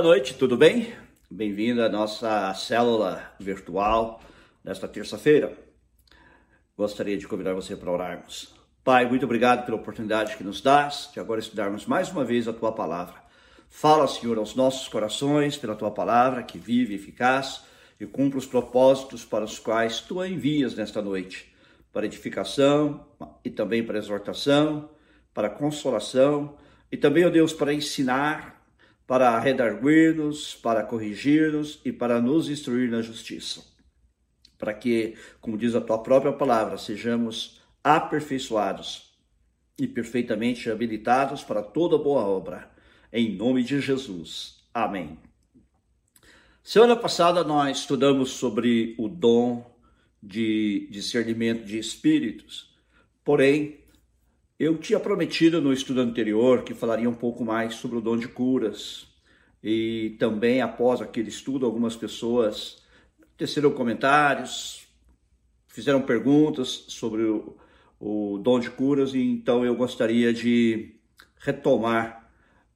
Boa noite, tudo bem? Bem-vindo à nossa célula virtual nesta terça-feira. Gostaria de convidar você para orarmos. Pai, muito obrigado pela oportunidade que nos dás de agora estudarmos mais uma vez a tua palavra. Fala, Senhor, aos nossos corações pela tua palavra que vive eficaz e cumpre os propósitos para os quais tu a envias nesta noite, para edificação e também para exortação, para consolação e também, ó Deus, para ensinar para redarguir-nos, para corrigir-nos e para nos instruir na justiça. Para que, como diz a tua própria palavra, sejamos aperfeiçoados e perfeitamente habilitados para toda boa obra. Em nome de Jesus. Amém. Semana passada nós estudamos sobre o dom de discernimento de espíritos. Porém, eu tinha prometido no estudo anterior que falaria um pouco mais sobre o dom de curas. E também, após aquele estudo, algumas pessoas teceram comentários, fizeram perguntas sobre o, o dom de curas, e então eu gostaria de retomar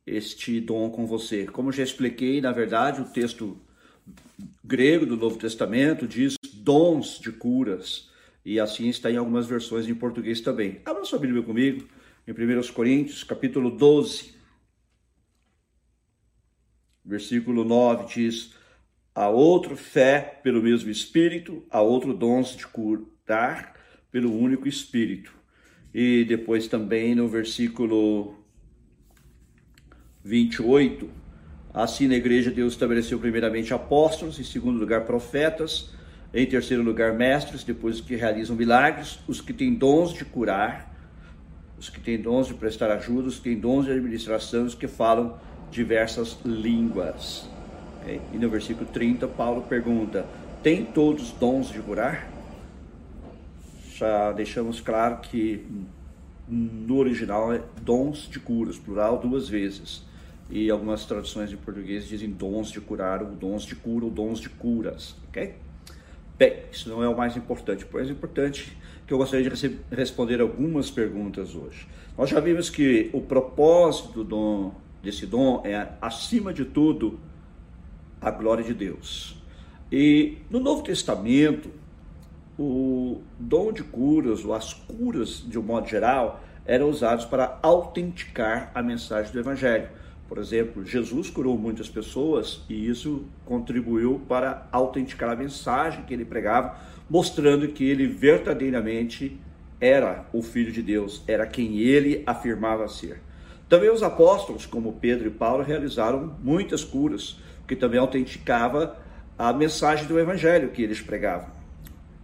este dom com você. Como já expliquei, na verdade, o texto grego do Novo Testamento diz dons de curas e assim está em algumas versões em português também. Abra sua Bíblia comigo, em 1 Coríntios, capítulo 12, versículo 9, diz: A outro fé pelo mesmo Espírito, a outro dons de curar pelo único Espírito. E depois também no versículo 28, assim na igreja Deus estabeleceu primeiramente apóstolos, em segundo lugar profetas, em terceiro lugar, mestres, depois os que realizam milagres, os que têm dons de curar, os que têm dons de prestar ajuda, os que têm dons de administração, os que falam diversas línguas. E no versículo 30, Paulo pergunta: Tem todos dons de curar? Já deixamos claro que no original é dons de curas, plural duas vezes. E algumas traduções em português dizem dons de curar, ou dons de cura, ou dons de curas, ok? Bem, isso não é o mais importante. O mais importante é que eu gostaria de responder algumas perguntas hoje. Nós já vimos que o propósito do dom, desse dom é, acima de tudo, a glória de Deus. E no Novo Testamento, o dom de curas, ou as curas de um modo geral, eram usados para autenticar a mensagem do Evangelho. Por exemplo, Jesus curou muitas pessoas e isso contribuiu para autenticar a mensagem que ele pregava, mostrando que ele verdadeiramente era o Filho de Deus, era quem ele afirmava ser. Também os apóstolos, como Pedro e Paulo, realizaram muitas curas, o que também autenticava a mensagem do Evangelho que eles pregavam.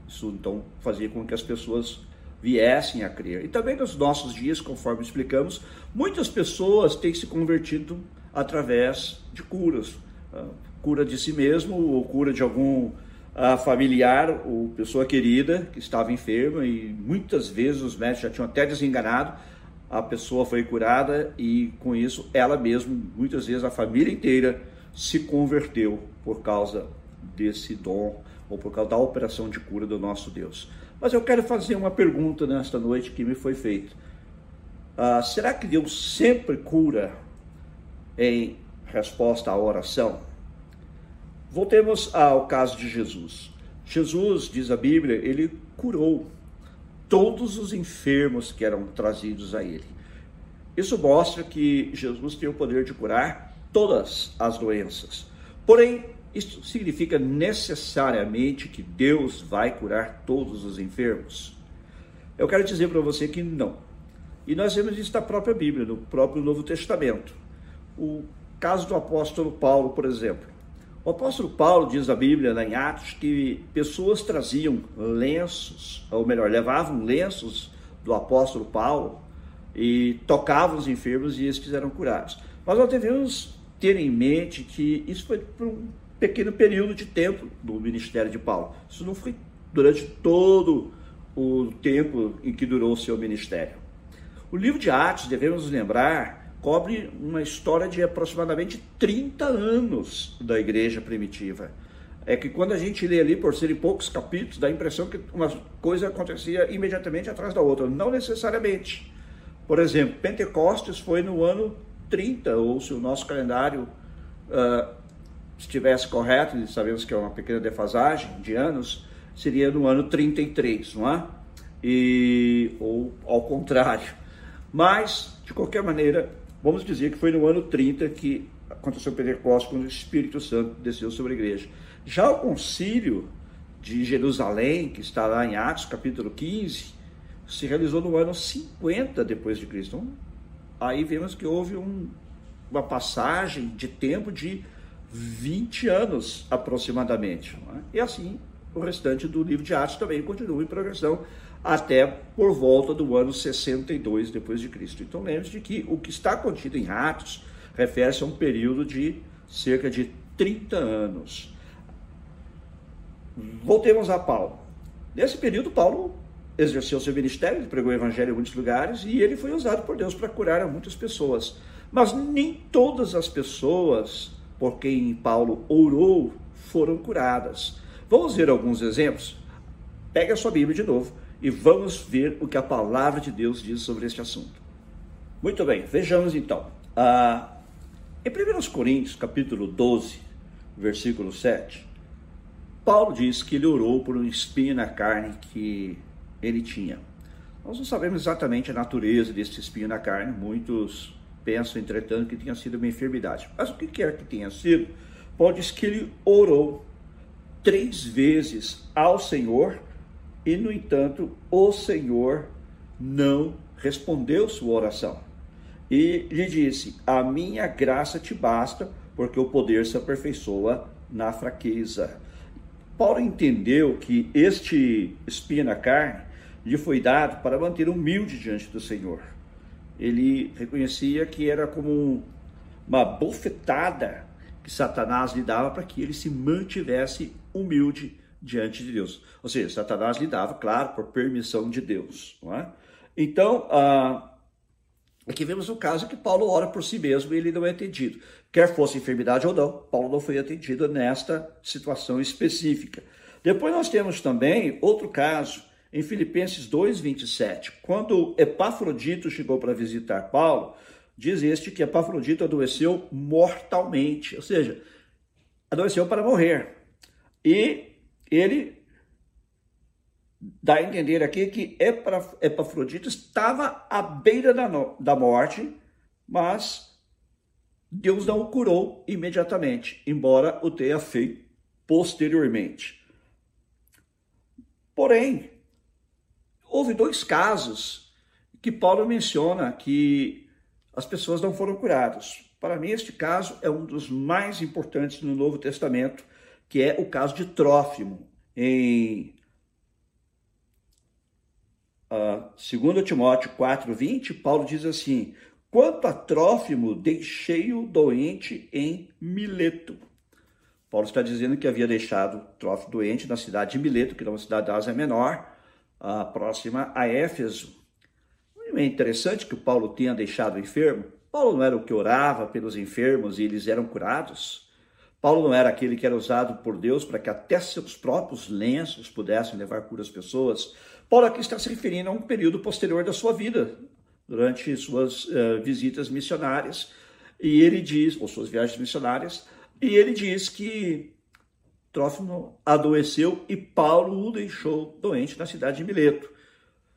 Isso então fazia com que as pessoas viessem a crer. E também nos nossos dias, conforme explicamos, muitas pessoas têm se convertido através de curas. Ah, cura de si mesmo, ou cura de algum ah, familiar ou pessoa querida que estava enferma, e muitas vezes os médicos já tinham até desenganado, a pessoa foi curada e com isso ela mesma, muitas vezes a família inteira, se converteu por causa desse dom ou por causa da operação de cura do nosso Deus. Mas eu quero fazer uma pergunta nesta noite que me foi feita. Ah, será que Deus sempre cura em resposta à oração? Voltemos ao caso de Jesus. Jesus, diz a Bíblia, ele curou todos os enfermos que eram trazidos a ele. Isso mostra que Jesus tem o poder de curar todas as doenças. Porém, isso significa necessariamente que Deus vai curar todos os enfermos? Eu quero dizer para você que não. E nós vemos isso na própria Bíblia, no próprio Novo Testamento. O caso do apóstolo Paulo, por exemplo. O apóstolo Paulo diz a Bíblia, lá em Atos, que pessoas traziam lenços, ou melhor, levavam lenços do apóstolo Paulo e tocavam os enfermos e eles eram curados. Mas nós devemos ter em mente que isso foi por um pequeno período de tempo do ministério de Paulo. Isso não foi durante todo o tempo em que durou o seu ministério. O livro de Atos, devemos lembrar, cobre uma história de aproximadamente 30 anos da igreja primitiva. É que quando a gente lê ali, por serem poucos capítulos, dá a impressão que uma coisa acontecia imediatamente atrás da outra. Não necessariamente. Por exemplo, Pentecostes foi no ano 30, ou se o nosso calendário uh, estivesse correto, e sabemos que é uma pequena defasagem de anos, seria no ano 33, não é? E, ou ao contrário. Mas, de qualquer maneira, vamos dizer que foi no ano 30 que aconteceu o Pentecostes, quando o Espírito Santo desceu sobre a igreja. Já o concílio de Jerusalém, que está lá em Atos, capítulo 15, se realizou no ano 50 depois de Cristo. Então, aí vemos que houve um, uma passagem de tempo de 20 anos aproximadamente. É? E assim, o restante do livro de Atos também continua em progressão até por volta do ano 62 depois de Cristo. Então lembre-se de que o que está contido em Atos refere-se a um período de cerca de 30 anos. Voltemos a Paulo. Nesse período, Paulo exerceu seu ministério, ele pregou o evangelho em muitos lugares e ele foi usado por Deus para curar a muitas pessoas. Mas nem todas as pessoas por quem Paulo orou foram curadas. Vamos ver alguns exemplos? Pega a sua Bíblia de novo e vamos ver o que a palavra de Deus diz sobre este assunto. Muito bem, vejamos então. Ah, em 1 Coríntios, capítulo 12, versículo 7, Paulo diz que ele orou por um espinho na carne que ele tinha. Nós não sabemos exatamente a natureza desse espinho na carne, muitos pensam, entretanto, que tinha sido uma enfermidade. Mas o que quer que tenha sido, Paulo diz que ele orou três vezes ao Senhor e, no entanto, o Senhor não respondeu sua oração. E lhe disse: A minha graça te basta, porque o poder se aperfeiçoa na fraqueza. Paulo entendeu que este espinho na carne lhe foi dado para manter humilde diante do Senhor ele reconhecia que era como uma bofetada que Satanás lhe dava para que ele se mantivesse humilde diante de Deus. Ou seja, Satanás lhe dava, claro, por permissão de Deus. Não é? Então, ah, aqui vemos o caso que Paulo ora por si mesmo e ele não é atendido. Quer fosse enfermidade ou não, Paulo não foi atendido nesta situação específica. Depois nós temos também outro caso em Filipenses 2:27, quando Epafrodito chegou para visitar Paulo, diz este que Epafrodito adoeceu mortalmente, ou seja, adoeceu para morrer. E ele dá a entender aqui que Epafrodito estava à beira da, da morte, mas Deus não o curou imediatamente, embora o tenha feito posteriormente. Porém, houve dois casos que Paulo menciona que as pessoas não foram curadas. Para mim, este caso é um dos mais importantes no Novo Testamento, que é o caso de Trófimo. Em uh, 2 Timóteo 4,20, Paulo diz assim: Quanto a Trófimo, deixei-o doente em Mileto. Paulo está dizendo que havia deixado Trófimo doente na cidade de Mileto, que é uma cidade da Ásia Menor, a próxima a Éfeso. É interessante que o Paulo tenha deixado enfermo. Paulo não era o que orava pelos enfermos e eles eram curados. Paulo não era aquele que era usado por Deus para que até seus próprios lenços pudessem levar cura às pessoas. Paulo aqui está se referindo a um período posterior da sua vida, durante suas uh, visitas missionárias. E ele diz, ou suas viagens missionárias, e ele diz que Trófimo adoeceu e Paulo o deixou doente na cidade de Mileto.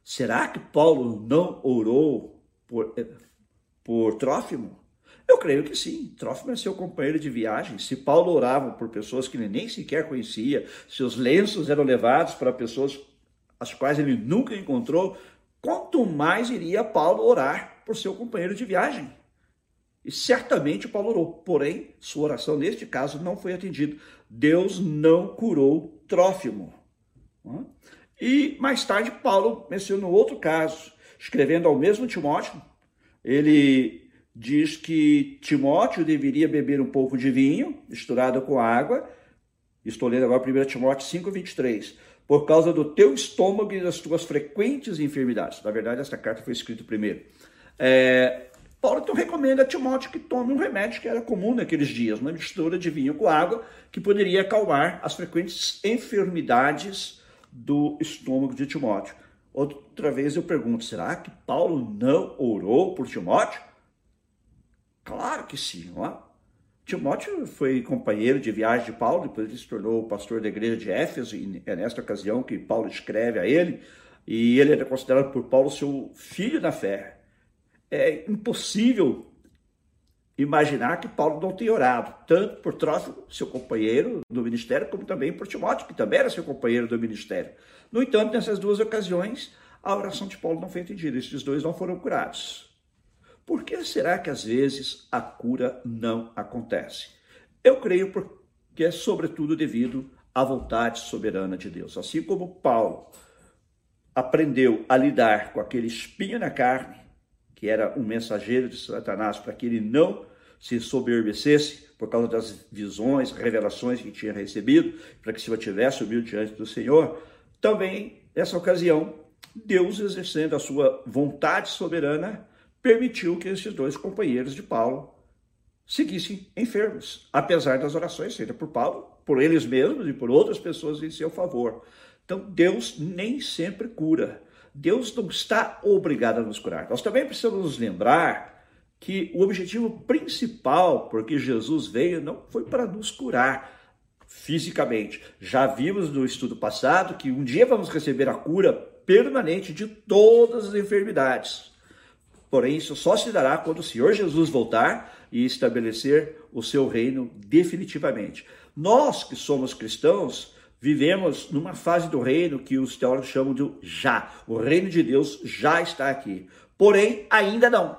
Será que Paulo não orou por, eh, por Trófimo? Eu creio que sim. Trófimo é seu companheiro de viagem. Se Paulo orava por pessoas que ele nem sequer conhecia, seus lenços eram levados para pessoas as quais ele nunca encontrou, quanto mais iria Paulo orar por seu companheiro de viagem? E certamente Paulo orou, porém, sua oração neste caso não foi atendida. Deus não curou Trófimo. E mais tarde, Paulo mencionou outro caso, escrevendo ao mesmo Timóteo. Ele diz que Timóteo deveria beber um pouco de vinho misturado com água. Estou lendo agora 1 Timóteo 5, 23. Por causa do teu estômago e das tuas frequentes enfermidades. Na verdade, essa carta foi escrita primeiro. É, Paulo então recomenda a Timóteo que tome um remédio que era comum naqueles dias, uma mistura de vinho com água, que poderia acalmar as frequentes enfermidades do estômago de Timóteo. Outra vez eu pergunto, será que Paulo não orou por Timóteo? Claro que sim, é? Timóteo foi companheiro de viagem de Paulo, depois ele se tornou pastor da igreja de Éfeso, e é nesta ocasião que Paulo escreve a ele, e ele era considerado por Paulo seu filho na fé. É impossível imaginar que Paulo não tenha orado, tanto por Trófimo, seu companheiro do ministério, como também por Timóteo, que também era seu companheiro do ministério. No entanto, nessas duas ocasiões, a oração de Paulo não foi atendida, esses dois não foram curados. Por que será que às vezes a cura não acontece? Eu creio porque é sobretudo devido à vontade soberana de Deus. Assim como Paulo aprendeu a lidar com aquele espinho na carne, que era um mensageiro de Satanás, para que ele não se soberbecesse por causa das visões, revelações que tinha recebido, para que se mantivesse humilde diante do Senhor, também nessa ocasião, Deus exercendo a sua vontade soberana, permitiu que esses dois companheiros de Paulo seguissem enfermos, apesar das orações feitas por Paulo, por eles mesmos e por outras pessoas em seu favor. Então, Deus nem sempre cura. Deus não está obrigado a nos curar. Nós também precisamos nos lembrar que o objetivo principal porque Jesus veio não foi para nos curar fisicamente. Já vimos no estudo passado que um dia vamos receber a cura permanente de todas as enfermidades. Porém, isso só se dará quando o Senhor Jesus voltar e estabelecer o seu reino definitivamente. Nós que somos cristãos, vivemos numa fase do reino que os teólogos chamam de já. O reino de Deus já está aqui. Porém, ainda não.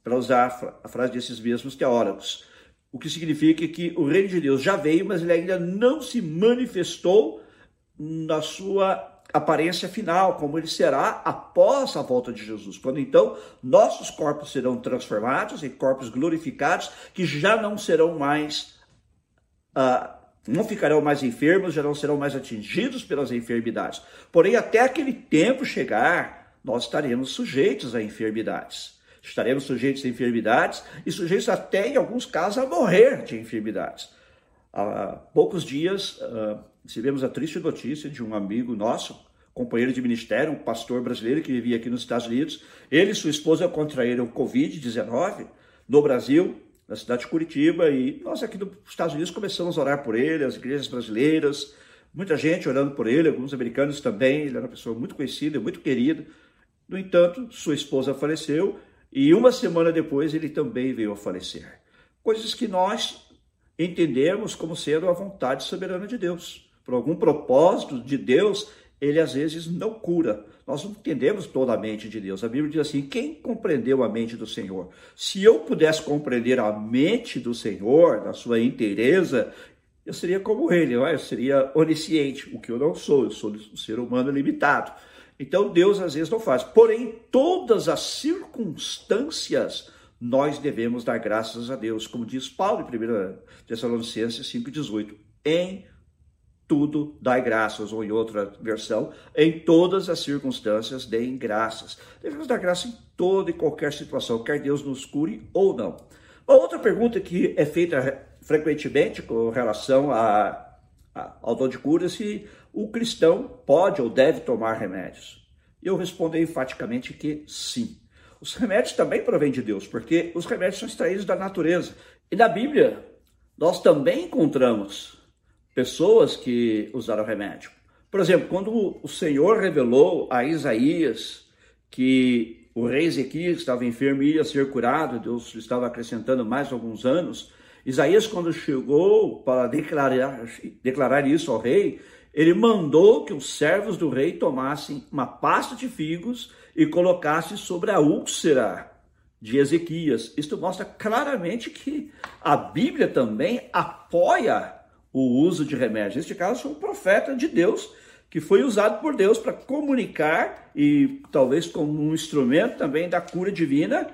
Para usar a frase desses mesmos teólogos. O que significa que o reino de Deus já veio, mas ele ainda não se manifestou na sua aparência final, como ele será após a volta de Jesus, quando então nossos corpos serão transformados em corpos glorificados, que já não serão mais, uh, não ficarão mais enfermos, já não serão mais atingidos pelas enfermidades. Porém, até aquele tempo chegar, nós estaremos sujeitos a enfermidades. Estaremos sujeitos a enfermidades e sujeitos até, em alguns casos, a morrer de enfermidades. Há poucos dias, uh, recebemos a triste notícia de um amigo nosso, companheiro de ministério, um pastor brasileiro que vivia aqui nos Estados Unidos. Ele e sua esposa contraíram Covid-19 no Brasil, na cidade de Curitiba, e nós aqui nos Estados Unidos começamos a orar por ele, as igrejas brasileiras, muita gente orando por ele, alguns americanos também. Ele era uma pessoa muito conhecida, muito querida. No entanto, sua esposa faleceu e uma semana depois ele também veio a falecer. Coisas que nós entendemos como sendo a vontade soberana de Deus. Por algum propósito de Deus, ele às vezes não cura. Nós não entendemos toda a mente de Deus. A Bíblia diz assim: quem compreendeu a mente do Senhor? Se eu pudesse compreender a mente do Senhor, na sua inteireza, eu seria como ele, é? eu seria onisciente, o que eu não sou, eu sou um ser humano limitado. Então Deus às vezes não faz. Porém, todas as circunstâncias nós devemos dar graças a Deus, como diz Paulo em 1 Tessalonicenses 5,18. Em tudo dai graças, ou em outra versão, em todas as circunstâncias deem graças. Devemos dar graça em toda e qualquer situação, quer Deus nos cure ou não. Uma outra pergunta que é feita frequentemente com relação a, a, ao dom de cura, se o cristão pode ou deve tomar remédios. Eu respondo enfaticamente que sim. Os remédios também provêm de Deus, porque os remédios são extraídos da natureza. E na Bíblia, nós também encontramos pessoas que usaram remédio. Por exemplo, quando o Senhor revelou a Isaías que o rei Ezequias estava enfermo e ia ser curado, Deus estava acrescentando mais alguns anos. Isaías, quando chegou para declarar, declarar isso ao rei, ele mandou que os servos do rei tomassem uma pasta de figos e colocassem sobre a úlcera de Ezequias. Isto mostra claramente que a Bíblia também apoia o uso de remédios. Neste caso, foi um profeta de Deus que foi usado por Deus para comunicar e talvez como um instrumento também da cura divina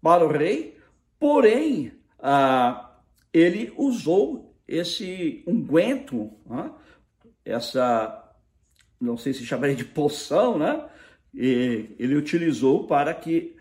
para o rei. Porém, ah, ele usou esse unguento, ah, essa, não sei se chamaria de poção, né? E ele utilizou para que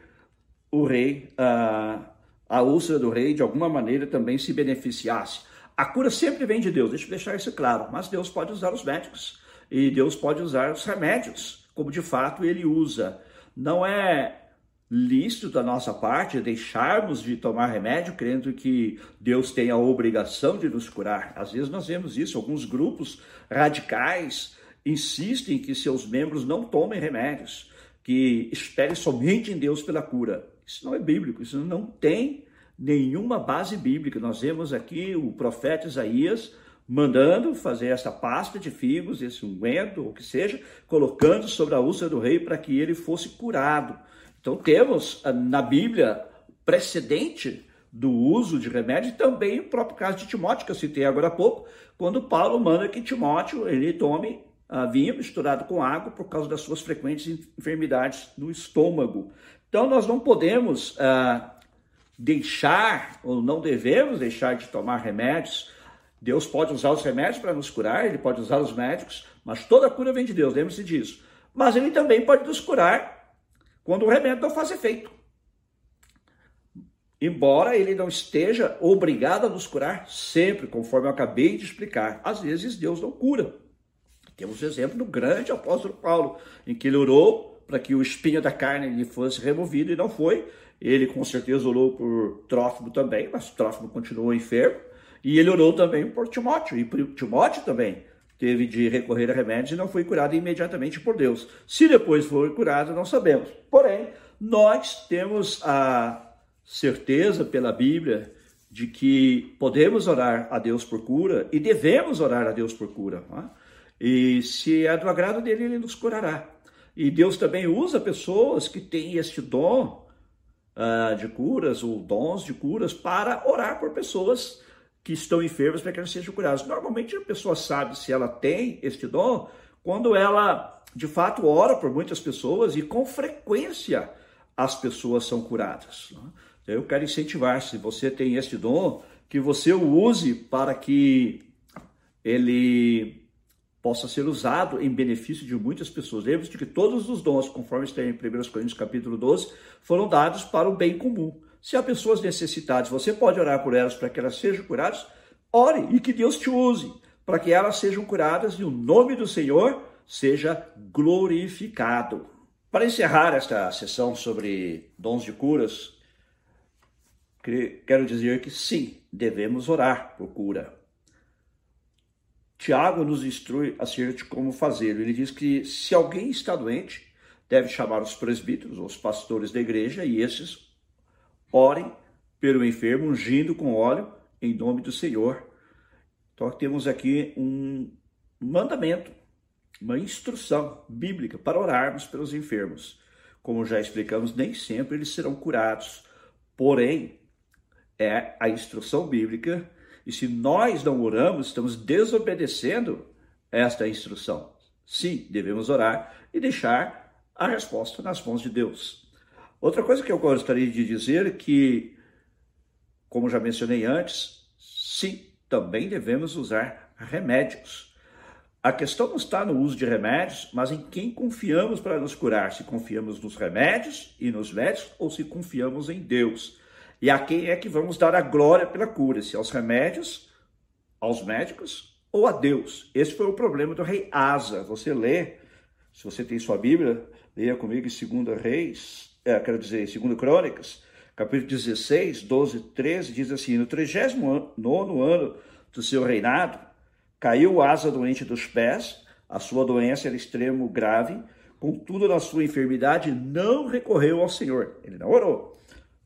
o rei, ah, a úlcera do rei, de alguma maneira também se beneficiasse. A cura sempre vem de Deus, deixa eu deixar isso claro, mas Deus pode usar os médicos e Deus pode usar os remédios, como de fato ele usa. Não é lícito da nossa parte deixarmos de tomar remédio crendo que Deus tem a obrigação de nos curar. Às vezes nós vemos isso, alguns grupos radicais insistem que seus membros não tomem remédios, que esperem somente em Deus pela cura. Isso não é bíblico, isso não tem nenhuma base bíblica. Nós vemos aqui o profeta Isaías mandando fazer essa pasta de figos, esse unguento, ou o que seja, colocando sobre a úlcera do rei para que ele fosse curado. Então temos ah, na Bíblia precedente do uso de remédio e também o próprio caso de Timóteo, que eu citei agora há pouco, quando Paulo manda que Timóteo ele tome uh, vinho misturado com água por causa das suas frequentes enfermidades no estômago. Então nós não podemos uh, deixar, ou não devemos deixar de tomar remédios. Deus pode usar os remédios para nos curar, ele pode usar os médicos, mas toda cura vem de Deus, lembre-se disso. Mas ele também pode nos curar quando o remédio não faz efeito. Embora ele não esteja obrigado a nos curar sempre, conforme eu acabei de explicar. Às vezes Deus não cura. Temos o exemplo do grande apóstolo Paulo, em que ele orou para que o espinho da carne lhe fosse removido e não foi. Ele com certeza orou por Trófimo também, mas Trófimo continuou enfermo. E ele orou também por Timóteo, e Timóteo também teve de recorrer a remédios e não foi curado imediatamente por Deus. Se depois foi curado, não sabemos. Porém, nós temos a certeza pela Bíblia de que podemos orar a Deus por cura e devemos orar a Deus por cura. É? E se é do agrado dele, ele nos curará. E Deus também usa pessoas que têm este dom uh, de curas ou dons de curas para orar por pessoas que estão enfermas para que elas sejam curadas. Normalmente a pessoa sabe se ela tem este dom quando ela de fato ora por muitas pessoas e com frequência as pessoas são curadas. Né? Eu quero incentivar, se você tem este dom, que você o use para que ele possa ser usado em benefício de muitas pessoas. Lembre-se de que todos os dons, conforme está em 1 Coríntios capítulo 12, foram dados para o bem comum. Se há pessoas necessitadas, você pode orar por elas para que elas sejam curadas? Ore e que Deus te use para que elas sejam curadas e o nome do Senhor seja glorificado. Para encerrar esta sessão sobre dons de curas, quero dizer que sim, devemos orar por cura. Tiago nos instrui acerca de como fazê-lo. Ele diz que se alguém está doente, deve chamar os presbíteros, os pastores da igreja, e esses Orem pelo enfermo, ungindo com óleo em nome do Senhor. Então temos aqui um mandamento, uma instrução bíblica para orarmos pelos enfermos. Como já explicamos, nem sempre eles serão curados. Porém, é a instrução bíblica, e se nós não oramos, estamos desobedecendo esta instrução. Sim, devemos orar e deixar a resposta nas mãos de Deus. Outra coisa que eu gostaria de dizer é que, como já mencionei antes, sim, também devemos usar remédios. A questão não está no uso de remédios, mas em quem confiamos para nos curar. Se confiamos nos remédios e nos médicos ou se confiamos em Deus. E a quem é que vamos dar a glória pela cura? Se aos remédios, aos médicos ou a Deus? Esse foi o problema do rei Asa. Você lê, se você tem sua Bíblia, leia comigo em 2 Reis, é, quero dizer, segundo Crônicas, capítulo 16, 12, 13, diz assim, no 39 ano do seu reinado, caiu asa doente dos pés, a sua doença era extremo grave, contudo na sua enfermidade não recorreu ao Senhor, ele não orou,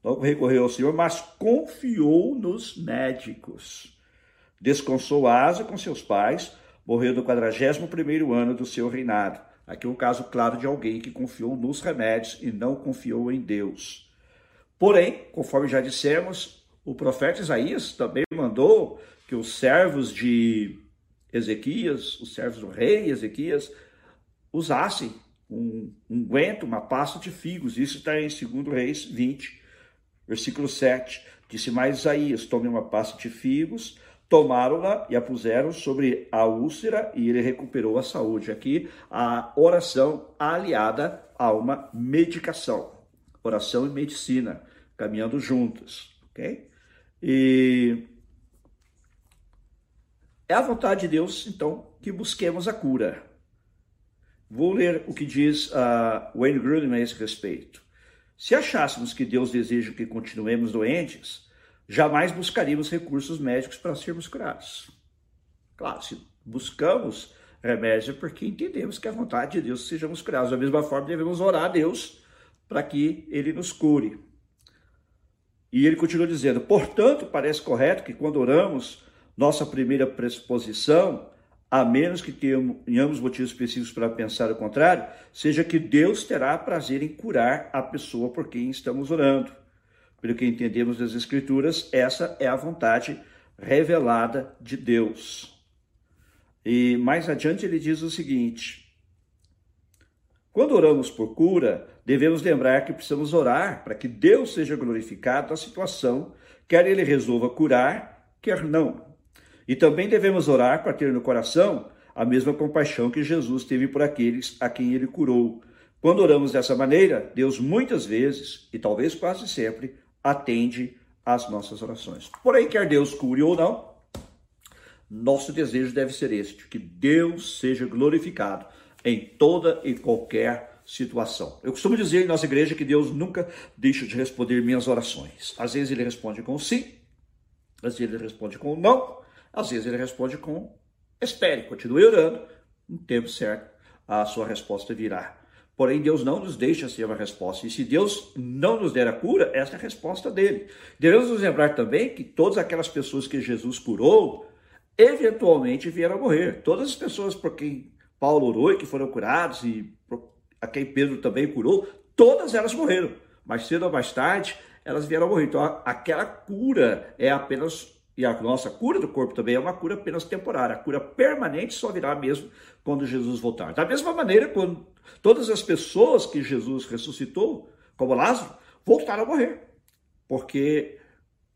não recorreu ao Senhor, mas confiou nos médicos. Descansou Asa com seus pais, morreu no 41º ano do seu reinado. Aqui é um caso claro de alguém que confiou nos remédios e não confiou em Deus. Porém, conforme já dissemos, o profeta Isaías também mandou que os servos de Ezequias, os servos do rei Ezequias, usassem um unguento, uma pasta de figos. Isso está em 2 Reis 20, versículo 7. Disse mais Isaías: tome uma pasta de figos, tomaram-na e a puseram sobre a úlcera e ele recuperou a saúde. Aqui a oração aliada a uma medicação. Oração e medicina caminhando juntas, ok? E é a vontade de Deus, então, que busquemos a cura. Vou ler o que diz uh, Wayne Grudem a esse respeito. Se achássemos que Deus deseja que continuemos doentes, jamais buscaríamos recursos médicos para sermos curados. Claro, se buscamos remédio é porque entendemos que a vontade de Deus é sejamos curados. Da mesma forma, devemos orar a Deus para que Ele nos cure. E ele continua dizendo: portanto, parece correto que quando oramos, nossa primeira pressuposição, a menos que tenhamos motivos específicos para pensar o contrário, seja que Deus terá prazer em curar a pessoa por quem estamos orando. Pelo que entendemos das Escrituras, essa é a vontade revelada de Deus. E mais adiante ele diz o seguinte: quando oramos por cura, devemos lembrar que precisamos orar para que Deus seja glorificado na situação, quer ele resolva curar, quer não. E também devemos orar para ter no coração a mesma compaixão que Jesus teve por aqueles a quem ele curou. Quando oramos dessa maneira, Deus muitas vezes, e talvez quase sempre, atende às nossas orações. Porém, quer Deus cure ou não, nosso desejo deve ser este: que Deus seja glorificado em toda e qualquer situação. Eu costumo dizer em nossa igreja que Deus nunca deixa de responder minhas orações. Às vezes ele responde com sim, às vezes ele responde com não, às vezes ele responde com espere, continue orando, no tempo certo a sua resposta virá. Porém, Deus não nos deixa sem uma resposta. E se Deus não nos der a cura, essa é a resposta dele. Devemos nos lembrar também que todas aquelas pessoas que Jesus curou, eventualmente vieram a morrer. Todas as pessoas por quem Paulo orou e que foram curados, e a quem Pedro também curou, todas elas morreram. Mas cedo ou mais tarde, elas vieram a morrer. Então, aquela cura é apenas, e a nossa cura do corpo também é uma cura apenas temporária. A cura permanente só virá mesmo quando Jesus voltar. Da mesma maneira, quando todas as pessoas que Jesus ressuscitou, como Lázaro, voltaram a morrer. Porque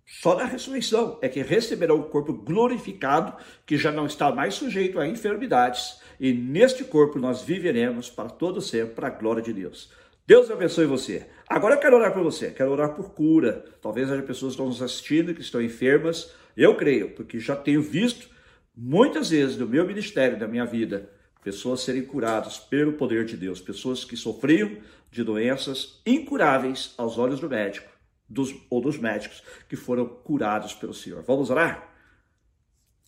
só na ressurreição é que receberá o corpo glorificado, que já não está mais sujeito a enfermidades, e neste corpo nós viveremos para todo sempre, para a glória de Deus. Deus abençoe você. Agora eu quero orar por você, quero orar por cura. Talvez haja pessoas que estão nos assistindo que estão enfermas. Eu creio, porque já tenho visto muitas vezes no meu ministério, da minha vida, pessoas serem curadas pelo poder de Deus, pessoas que sofriam de doenças incuráveis aos olhos do médico dos, ou dos médicos que foram curados pelo Senhor. Vamos orar?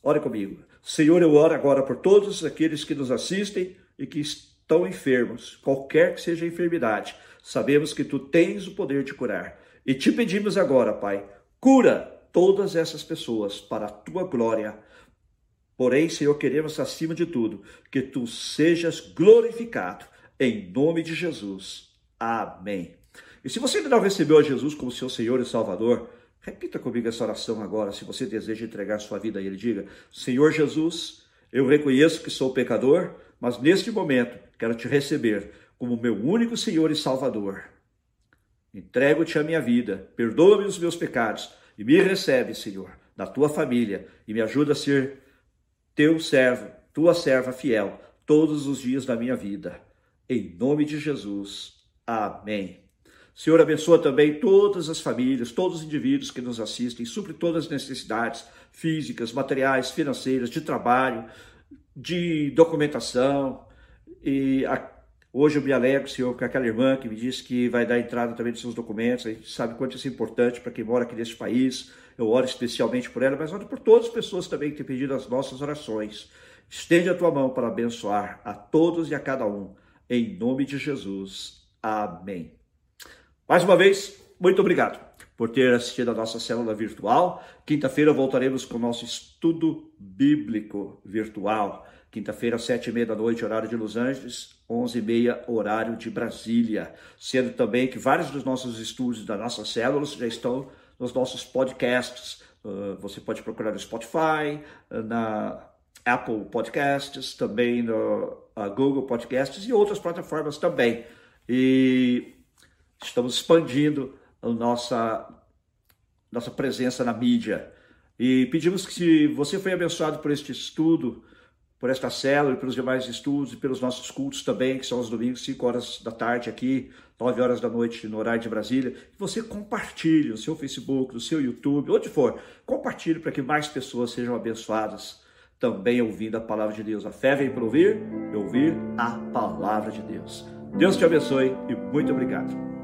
Ore comigo. Senhor, eu oro agora por todos aqueles que nos assistem e que estão enfermos, qualquer que seja a enfermidade. Sabemos que tu tens o poder de curar. E te pedimos agora, Pai, cura todas essas pessoas para a tua glória. Porém, Senhor, queremos acima de tudo que tu sejas glorificado em nome de Jesus. Amém. E se você ainda não recebeu a Jesus como seu Senhor e Salvador, repita comigo essa oração agora, se você deseja entregar sua vida a Ele. Diga: Senhor Jesus, eu reconheço que sou pecador, mas neste momento quero te receber como meu único Senhor e Salvador. Entrego-te a minha vida, perdoa-me os meus pecados e me recebe, Senhor, na tua família e me ajuda a ser teu servo, tua serva fiel, todos os dias da minha vida. Em nome de Jesus. Amém. Senhor, abençoa também todas as famílias, todos os indivíduos que nos assistem, supre todas as necessidades físicas, materiais, financeiras, de trabalho, de documentação. E a, hoje eu me alegro, Senhor, com aquela irmã que me disse que vai dar entrada também dos seus documentos. A gente sabe quanto isso é importante para quem mora aqui nesse país. Eu oro especialmente por ela, mas oro por todas as pessoas também que têm pedido as nossas orações. Estende a tua mão para abençoar a todos e a cada um. Em nome de Jesus. Amém. Mais uma vez, muito obrigado por ter assistido a nossa célula virtual. Quinta-feira voltaremos com o nosso estudo bíblico virtual. Quinta-feira, sete e meia da noite, horário de Los Angeles, onze e meia, horário de Brasília. Sendo também que vários dos nossos estudos das nossas células já estão nos nossos podcasts. Uh, você pode procurar no Spotify, uh, na Apple Podcasts, também no uh, Google Podcasts e outras plataformas também. E estamos expandindo a nossa, nossa presença na mídia. E pedimos que se você foi abençoado por este estudo, por esta célula e pelos demais estudos e pelos nossos cultos também, que são os domingos, 5 horas da tarde aqui, 9 horas da noite no horário de Brasília, que você compartilhe no seu Facebook, no seu YouTube, onde for, compartilhe para que mais pessoas sejam abençoadas também ouvindo a palavra de Deus. A fé vem para ouvir e ouvir a palavra de Deus. Deus te abençoe e muito obrigado.